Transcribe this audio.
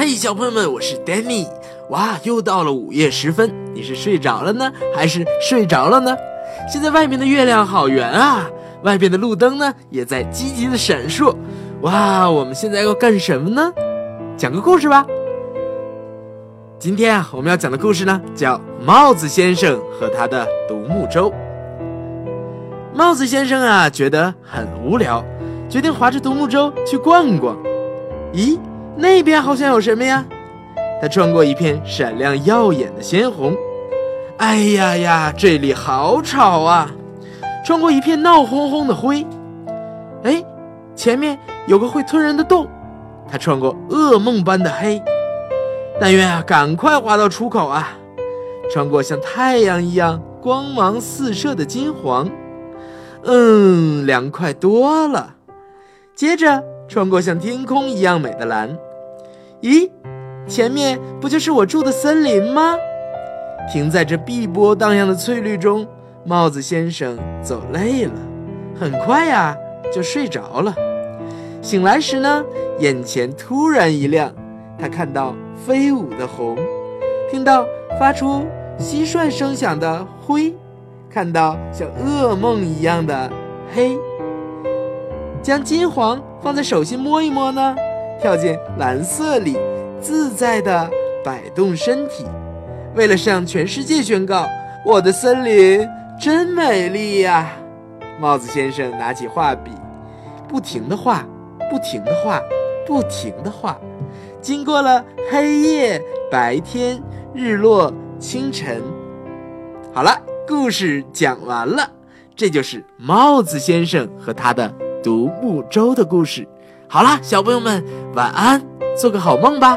嘿，小朋友们，我是 Danny。哇，又到了午夜时分，你是睡着了呢，还是睡着了呢？现在外面的月亮好圆啊，外边的路灯呢也在积极的闪烁。哇，我们现在要干什么呢？讲个故事吧。今天啊，我们要讲的故事呢，叫《帽子先生和他的独木舟》。帽子先生啊，觉得很无聊，决定划着独木舟去逛逛。咦，那边好像有什么呀？他穿过一片闪亮耀眼的鲜红。哎呀呀，这里好吵啊！穿过一片闹哄哄的灰。哎，前面有个会吞人的洞。他穿过噩梦般的黑。但愿啊，赶快滑到出口啊！穿过像太阳一样光芒四射的金黄。嗯，凉快多了。接着穿过像天空一样美的蓝。咦，前面不就是我住的森林吗？停在这碧波荡漾的翠绿中，帽子先生走累了，很快呀就睡着了。醒来时呢，眼前突然一亮，他看到飞舞的红，听到发出蟋蟀声响的灰。看到像噩梦一样的黑，将金黄放在手心摸一摸呢，跳进蓝色里，自在的摆动身体，为了向全世界宣告我的森林真美丽呀！帽子先生拿起画笔，不停的画，不停的画，不停的画，经过了黑夜、白天、日落、清晨，好了。故事讲完了，这就是帽子先生和他的独木舟的故事。好啦，小朋友们，晚安，做个好梦吧。